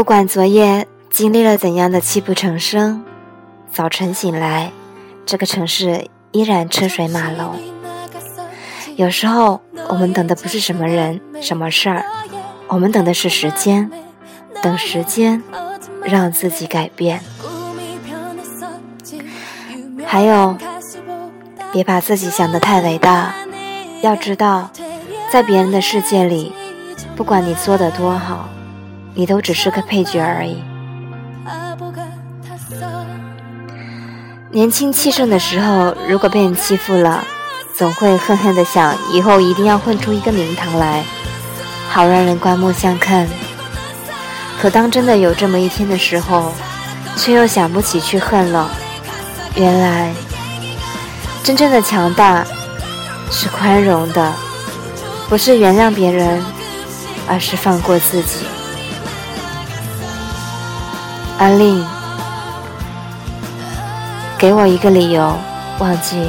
不管昨夜经历了怎样的泣不成声，早晨醒来，这个城市依然车水马龙。有时候，我们等的不是什么人、什么事儿，我们等的是时间，等时间让自己改变。还有，别把自己想得太伟大。要知道，在别人的世界里，不管你做的多好。你都只是个配角而已。年轻气盛的时候，如果被人欺负了，总会恨恨的想，以后一定要混出一个名堂来，好让人刮目相看。可当真的有这么一天的时候，却又想不起去恨了。原来，真正的强大是宽容的，不是原谅别人，而是放过自己。阿令，给我一个理由，忘记。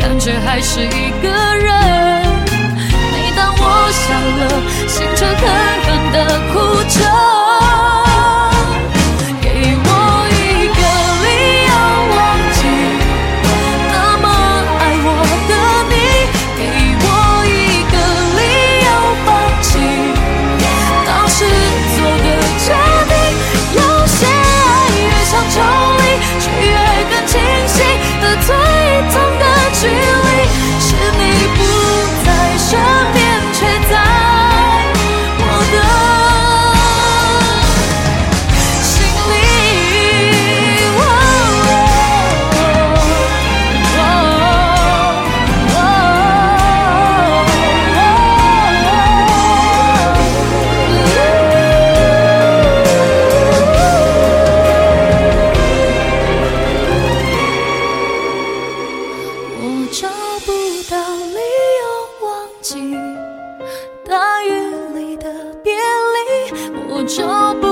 感觉还是一个人。找不到理由忘记大雨里的别离我找不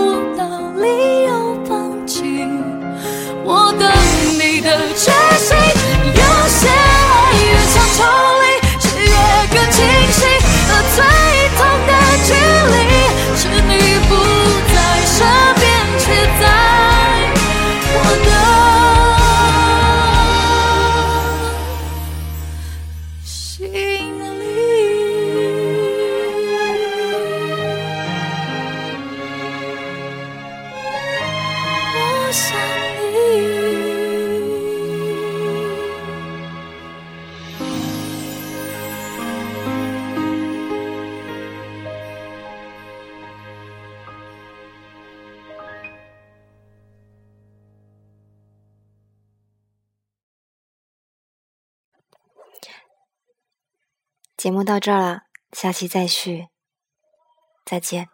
节目到这儿了，下期再续，再见。